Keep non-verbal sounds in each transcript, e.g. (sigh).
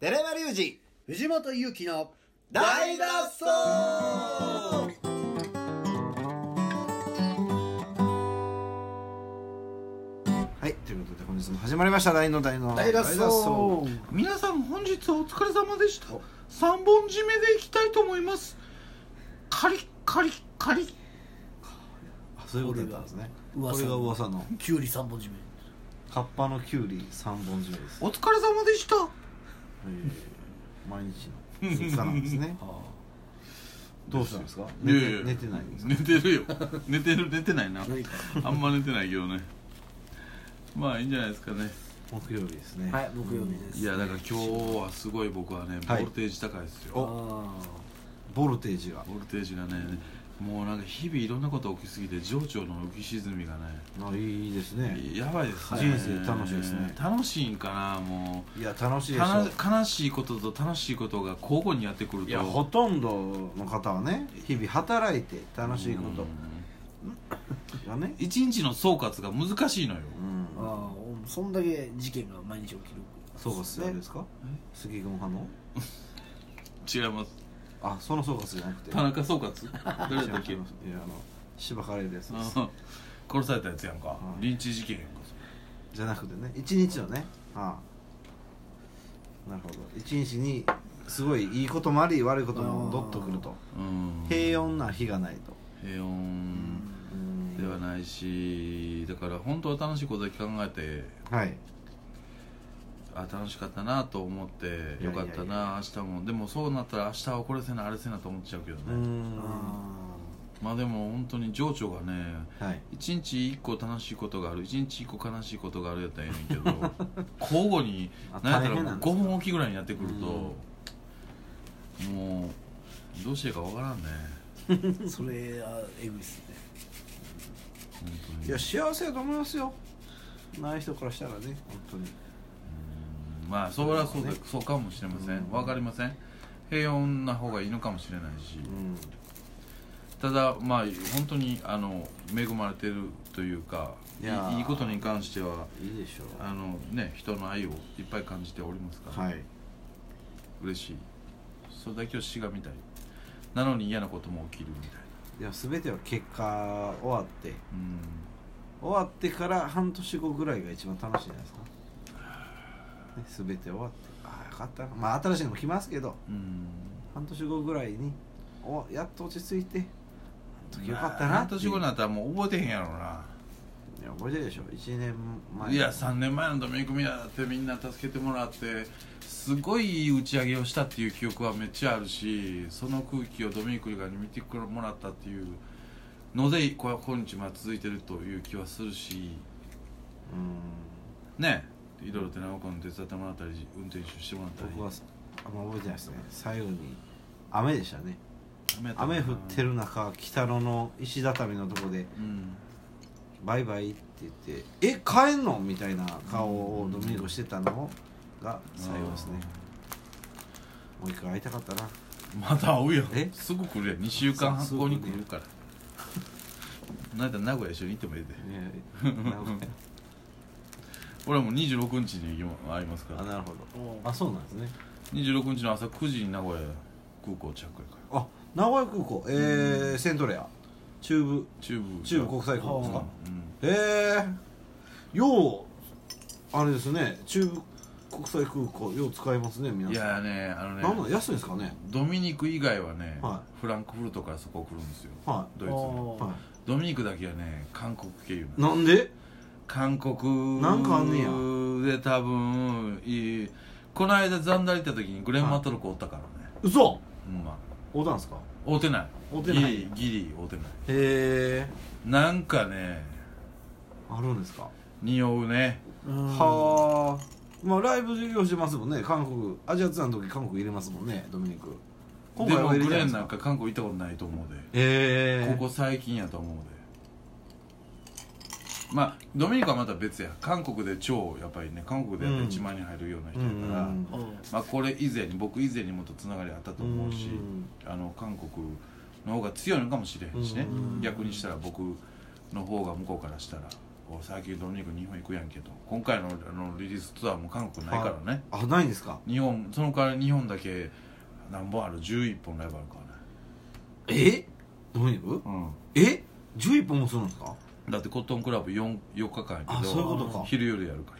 寺山隆二藤本勇樹の大脱走。はいということで本日も始まりました。大の大の大脱走。皆さん本日はお疲れ様でした。三本締めでいきたいと思います。カリッカリッカリッ。あそういうことだったんですね。こ噂れが噂の。きゅうり三本締め。カッパのキュウリ三本締めです、お疲れ様でした。えー毎日の日課なんですね。(laughs) どうしたんですか？寝ていやいや。寝てないんですか？寝てるよ。(laughs) 寝てる寝てないな。あんま寝てないけどね。まあいいんじゃないですかね。木曜日ですね。はい木曜日です。いやだから今日はすごい僕はねボはい。ルテージ高いですよ、あボルテージが。ボルテージがねもうなんか日々いろんなこと起きすぎて情緒の浮き沈みがね。あいいですね。やばいですね。人生楽しいですね。楽しいんかなもう。いや楽しいでしょ。悲しいことと楽しいことが交互にやってくると。いやほとんどの方はね日々働いて楽しいこと。がね。一日の総括が難しいのよ。うん。ーあーそんだけ事件が毎日起きる。総括誰ですか杉君派の (laughs) 違いますあその総括じゃなくて。田中総括？誰だっけ？違いやあのしばかれるやつです。あ殺されたやつやんか。うん。リンチ事件やんか。じゃなくてね。一日のね。ああなるほど。一日にすごいいいこともあり悪いこともどっとくると。うん。平穏な日がないと。平穏うん。ではないしだから本当は楽しいことだけ考えてはいあ楽しかったなと思っていやいやよかったな明日も。でもそうなったら明日はこれせなあれせなと思っちゃうけどね。うん。まあでも本当に情緒がねはい。一日一個楽しいことがある一日一個悲しいことがあるやったらええねんけど (laughs) 交互にあなんやったら5大変なんですか？分おきぐらいにやってくるともうどうしていいかわからんね。(laughs) それはえぐいっすね。いや幸せやと思いますよ。ない人からしたらね本当に。うんまあそれはそうだ、ね。そうかもしれません。うん。わかりません。平穏な方がいいのかもしれないし。うん。ただまあ本当にあの恵まれてるというかいいいいことに関してはいいでしょう。あのね人の愛をいっぱい感じておりますから、はい。嬉しい。それだけをしがみたい。なのに嫌なことも起きるみたいな。いや全ては結果終わって。うん。終わってから半年後ぐらいが一番楽しいじゃないですか、ね、全て終わってああよかったな。まあ新しいのも来ますけどうん。半年後ぐらいにおやっと落ち着いて時よかったな半年後になったらもう覚えてへんやろな。いや覚えてるでしょ。1年前。いや3年前のドミニクミラだってみんな助けてもらってすごい打ち上げをしたっていう記憶はめっちゃあるしその空気をドミニクリが見てもらったっていうのでこ今日まで続いてるという気はするし。うん。ねいろいろ寺岡君手伝ってもらったり運転手してもらったり。僕はあんま覚えてないですね。最後に雨でしたね。雨降ってる中北野の石畳のとこでうん「バイバイ」って言って「え帰んの?」みたいな顔をドミニコしてたのが最後ですね。もう一回会いたかったな。また会うやん。え？すぐ来るやん。2週間そう後に来るから。なんだ名古屋一緒に行ってもええで。ねなる俺はもう26日に会いますかほどあらなるほど。あそうなんですね。26日の朝9時に名古屋空港着やから。あ名古屋空港。えー、セントレア。中部。中部。中部国際空港ですか？うへえようあれですね。中部国際空港よう使いますね皆ん。いさんやねあのねなんなん安いんですかね？ドミニク以外はね、はフランクフルトからそこ来るんですよ。はドイツの。い、はドミニクだけはね韓国経由なんで？韓国なんかあんねや。で多分いいこの間ザン行った時にグレン・マトルクおったからね、嘘。うんま。あおたんすか？会うてない。会うてない。ギリギリ会うてない。へえ。なんかねあるんですか？匂うね。はあ。まあライブ授業してますもんね。韓国アジアツアーの時韓国入れますもんねドミニク。今でもグレンてないんか韓国行ったことないと思うで、へえ。ここ最近やと思うでまあドミニクはまた別や。韓国で超やっぱりね韓国でやったら1万人入るような人やから、うんまあこれ以前に僕以前にもっとつながりあったと思うし、うん。あの韓国の方が強いのかもしれへんしね。うん逆にしたら僕の方が向こうからしたら最近ドミニク日本行くやんけど今回のあのリリースツアーも韓国ないからね、あないんですか？日本その代わり日本だけ何本ある？11本ライブあるからね。え？ドミニクうん。え？11本もするんですか？だってコットンクラブ 4, 4日間やけどあそういうことか。昼夜やるか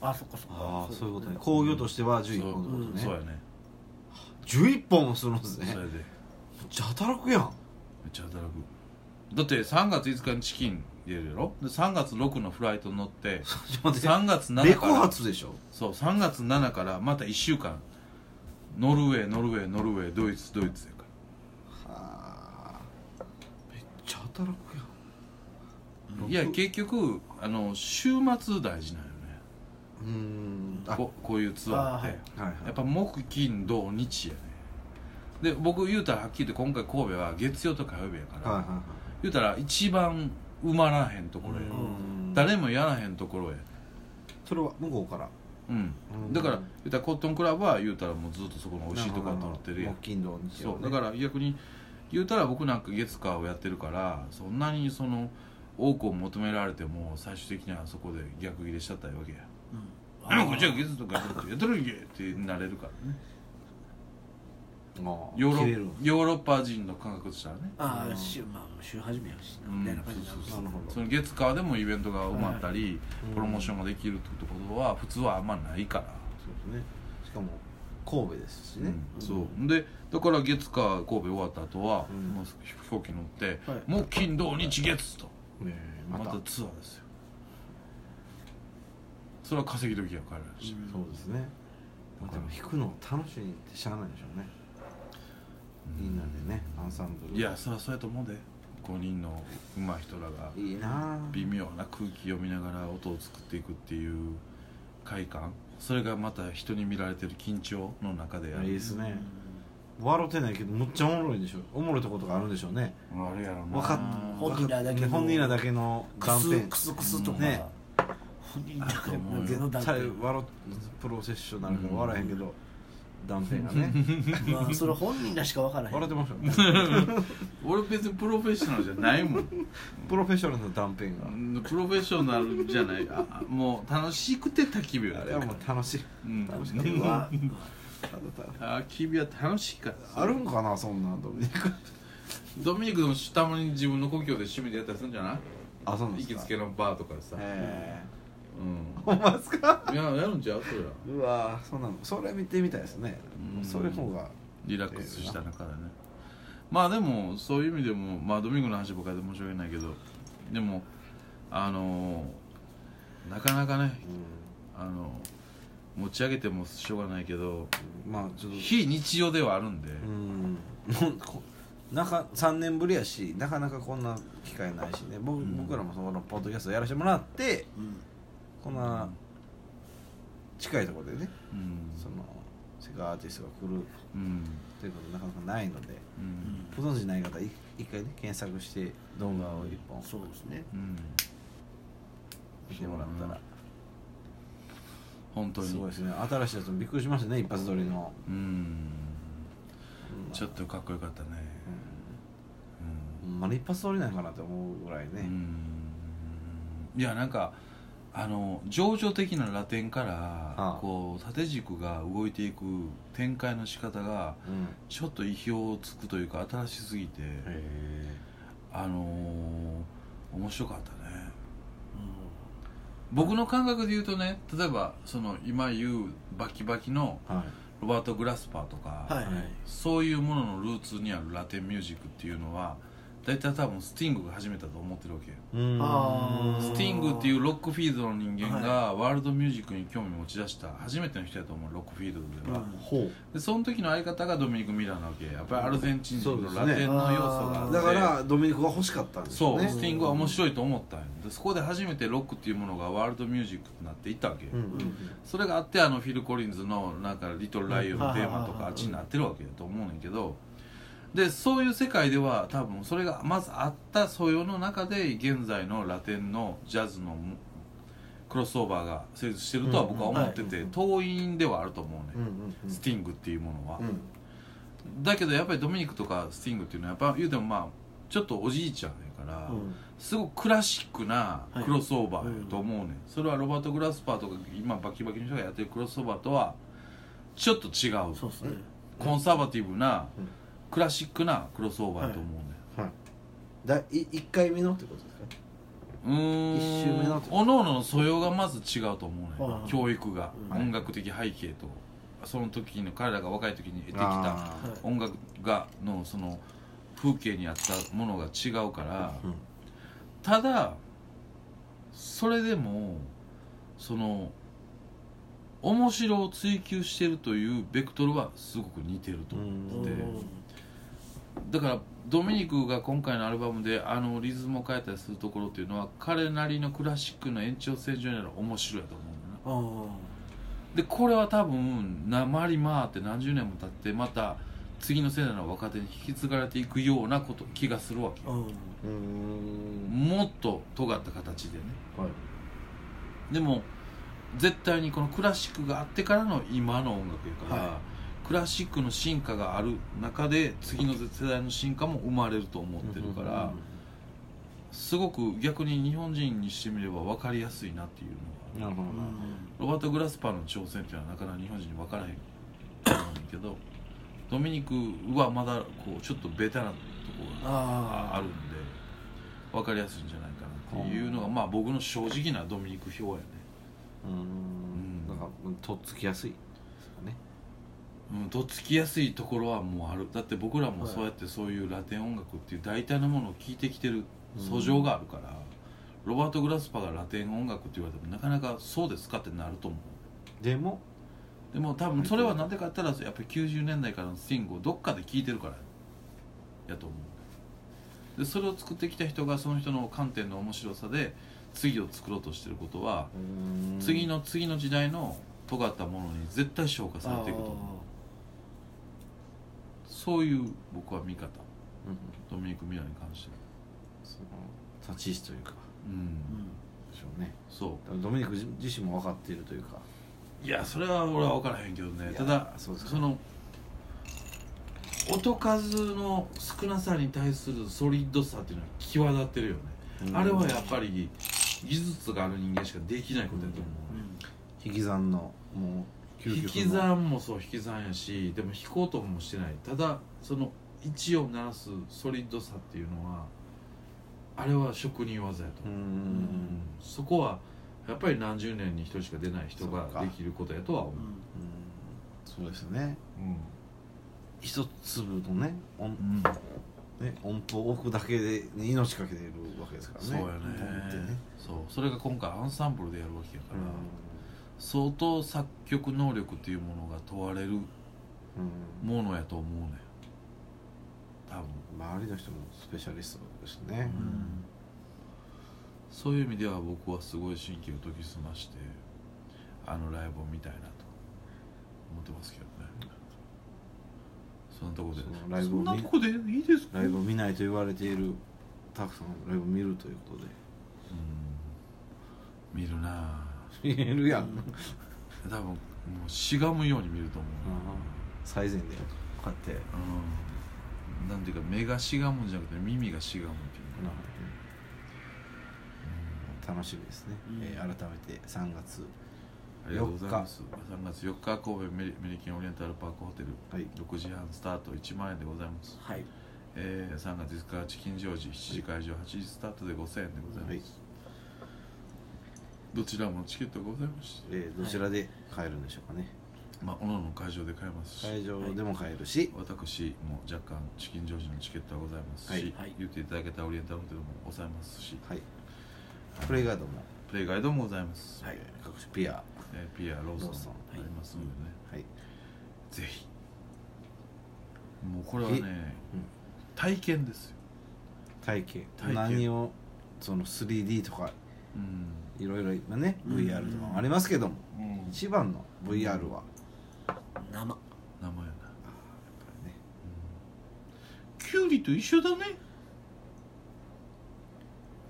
ら。あそっかそっか。ああそういうことね。工業としては11本ってことね。そうやね。11本もするんですね。めっそれで。めっちゃ働くやん。ちゃ働く。だって3月5日にチキン出るやろ？で3月6のフライト乗って (laughs) ちょっと待って。3月7レコから発でしょ？そう3月7からまた1週間ノルウェーノルウェーノルウェードイツドイツやから。はあ。めっちゃ働くやんいや結局あの週末大事なんよね。うーん。あ。ここういうツアーって。あはい。はいはい。やっぱ木金土日やね。で僕言うたらはっきり言って今回神戸は月曜と火曜日やから、はいはいはい。言うたら一番埋まらへんところや。うーん。誰もやらへんところや。それは向こうから。うん。うん。だから言うたらコットンクラブは言うたらもうずっとそこの美味しいところ取ってるやん。木金土日曜ね。そう。だから逆に言うたら僕なんか月火をやってるからそんなにその多くを求められても最終的にはそこで逆切れしちゃったわけや「あこっちは月とかやってるやってるんけ」ってなれるからね。ああヨーロヨーロッパ人の感覚としたらね。ああ週まあ週始めやしな。うんみたいな感じになるなるほど。その月火でもイベントが埋まったり、うんプロモーションができるってことは普通はあんまないから、そうですね。しかも神戸ですしね、そう。でだから月火神戸終わった後は、うん。もう飛行機乗って、はい。もう金土日月とねえまた。またツアーですよ。それは稼ぎ時や彼らし、そうですね。まあでも弾くの楽しいってしゃあないでしょうね。みんなでねアンサンブル。いやそりゃそうやと思うで。5人の上手い人らが。いいなあ。微妙な空気読みながら音を作っていくっていう快感。それがまた人に見られてる緊張の中でやる。いいですね笑ってないけどむっちゃおもろいでしょ。おもろいとことがあるんでしょうね。あれやろな。わかっ本人らだけの本人らだけのク断片。スクスクスとか。ね。本人だけのうん絶絶対笑っプロフェッショナルから笑えへんけど、断片がね。(laughs) まあそれ本人らしか分からへん。笑ってました (laughs) 俺別にプロフェッショナルじゃないもん。プロフェッショナルの断片が。うんプロフェッショナルじゃない。もう楽しくて焚き火あれはもう楽しい。うん。楽しかったなはただただ焚き火は楽しいから。あるんかなそんなんドミニクドミニクでもたまに自分の故郷で趣味でやったりするんじゃない？あそうなんですか。行きつけのバーとかでさ。へうえほんまですか？んいややるんちゃう？それは。うわそんなのそれ見てみたいですね。うん。それの方が。リラックスした中でね。まあでもそういう意味でもまあドミニクの話ばかりで申し訳ないけどでもあのなかなかねあの持ち上げてもしょうがないけどまあちょっと。非日常ではあるんで、うん。こなか3年ぶりやしなかなかこんな機会ないしね。僕,、うん。僕らもそのポッドキャストやらせてもらってうん。こんな近いところでねうん。その世界アーティストが来るうんということなかなかないのでうん。ご存知ない方い一回ね検索して動画を一本。そうですね。うん。見てもらったら本当に。すごいですね。新しいやつもびっくりしましたね一発撮りの、うん。うん。ちょっとかっこよかったね。ほん。まに一発撮りなんかなって思うぐらいね、うん。いやなんかあの情緒的なラテンからああ。こう縦軸が動いていく展開の仕方がうん。ちょっと意表をつくというか新しすぎてへあのー面白かったね僕の感覚で言うとね例えばその今言うバキバキのロバート・グラスパーとか、はいはい。そういうもののルーツにあるラテンミュージックっていうのは大体多分スティングが始めたと思ってるわけよ。スティングっていうロックフィールドの人間がワールドミュージックに興味持ち出した初めての人やと思うロックフィールドでは、うん。ほでその時の相方がドミニク・ミラーなわけや。っぱりアルゼンチン人のラテンの要素があって。うだからドミニクが欲しかったんですそう、スティングは面白いと思ったんよでそこで初めてロックっていうものがワールドミュージックになっていったわけよ、うんうんそれがあってあのフィル・コリンズのなんか「リトル・ライオン」のテーマとうんかあっちになってるわけだと思うねんけどでそういう世界では多分それがまずあった素養の中で現在のラテンのジャズのクロスオーバーが成立してるとは僕は思ってて、うん遠いんではあると思うね、スティングっていうものは、うん。だけどやっぱりドミニクとかスティングっていうのはやっぱ言うてもまあちょっとおじいちゃんやから、うん。すごくクラシックなクロスオーバーやと思うね、ん、それはロバート・グラスパーとか今バキバキの人がやってるクロスオーバーとはちょっと違う。そうですね。コンサバティブなうんクラシックなクロスオーバーやと思うねん、はい。だい1回目のってことですか？うーん一周目のおのおのの素養がまず違うと思うねん。はい教育が、うん。音楽的背景と。その時の彼らが若い時に得てきたあはい。音楽がのその風景にあったものが違うから、ーうん。ただそれでもその面白を追求してるというベクトルはすごく似てると思って。て、だからドミニクが今回のアルバムであのリズムを変えたりするところっていうのは彼なりのクラシックの延長線上にある面白いと思うんだなあ。でこれは多分な回り回って何十年も経ってまた次の世代の若手に引き継がれていくようなこと気がするわけもっと尖った形でね。はいでも絶対にこのクラシックがあってからの今の音楽やから、はクラシックの進化がある中で次の世代の進化も生まれると思ってるから、すごく逆に日本人にしてみれば分かりやすいなっていうのは。なるほどな。ロバート・グラスパーの挑戦っていうのはなかなか日本人に分からへんけどドミニクはまだこうちょっとベタなところがああるんで分かりやすいんじゃないかなっていうのがまあ僕の正直なドミニク票やね。うーん。うん。なんかとっつきやすいですかねうん、とっつきやすいところはもうある。だって僕らもそうやってそういうラテン音楽っていう大体のものを聴いてきてる素性があるから、ロバート・グラスパがラテン音楽って言われてもなかなかそうですかってなると思う。でも？でも多分それは何でかって言ったらやっぱり90年代からのスティングをどっかで聴いてるからやと思う。でそれを作ってきた人がその人の観点の面白さで次を作ろうとしてることは次の次の時代の尖ったものに絶対消化されていくと思うそういう僕は見方。うんドミニク・ミラーに関しては。その立ち位置というか。うん。でしょうね。そ多分ドミニク自自身も分かっているというか。ういやそれは俺は分からへんけどね。ただその音数の少なさに対するソリッドさっていうのは際立ってるよね、うん。あれはやっぱり技術がある人間しかできないことやと思う、引き算のもう究引き算もそう引き算やしでも弾こうともしてない。ただその一を鳴らすソリッドさっていうのはあれは職人技やとそこはやっぱり何十年に一人しか出ない人ができることやとは思う。うんそうですね。うん。一粒のね音,、うん。ね音符を置くだけで、ね、命かけてるわけですからね。そうやね。そう。それが今回アンサンブルでやるわけやから、う相当作曲能力っていうものが問われるん、うん。ものやと思うね多分。周りの人もスペシャリストですね、うん。そういう意味では僕はすごい神経を研ぎ澄ましてあのライブを見たいなと思ってますけどね。そんなとこで。ライブそをこでいいですか？ライブを見ないと言われているたくさんライブを見るということで。うん。見るなぁ見えるやん、多分もうしがむように見ると思う。最前でこうやって、うん。なんていうか目がしがむんじゃなくて耳がしがむっていうか。楽しみですね、うん。えー改めて3月ありがとうございます。3月4日神戸メリメリケンオリエンタルパークホテル、はい。6時半スタート1万円でございます、はい。えー、3月5日チキンジョージ7時会場8時スタートで5000円でございます、はいどちらもチケットがございますし、えーどちらで買えるんでしょうかね、まあ、おのおの会場で買えますし、会場でも買えるし、私も若干チキンジョージのチケットはございますし、はい。はい。言っていただけたオリエンタルホテルもございますし。はい、プレイガードも、プレイガイドもございます、はい。えー各種ピア。えーピアローソンローソンもありますのでね、はい。ぜひ。もうこれはね、うん。体験ですよ、体験。体験。何をその 3D とかうんいろいろ今ねうん。VR とかもありますけども、うん、一番の VR は、生。名前やな、ね。キュウリと一緒だね。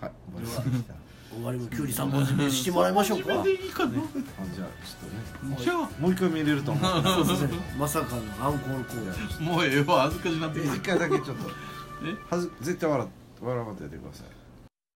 はい終わりました。終わりもきゅうり3本締めしてもらいましょうか。初めでいいかな、ね。あじゃあちょっとね。じゃあ。もう一回見れると思う。そうですね。まさかのアンコールコールもうええわ。恥ずかしなって一回だけちょっと。え？はず絶対笑笑わんとやってください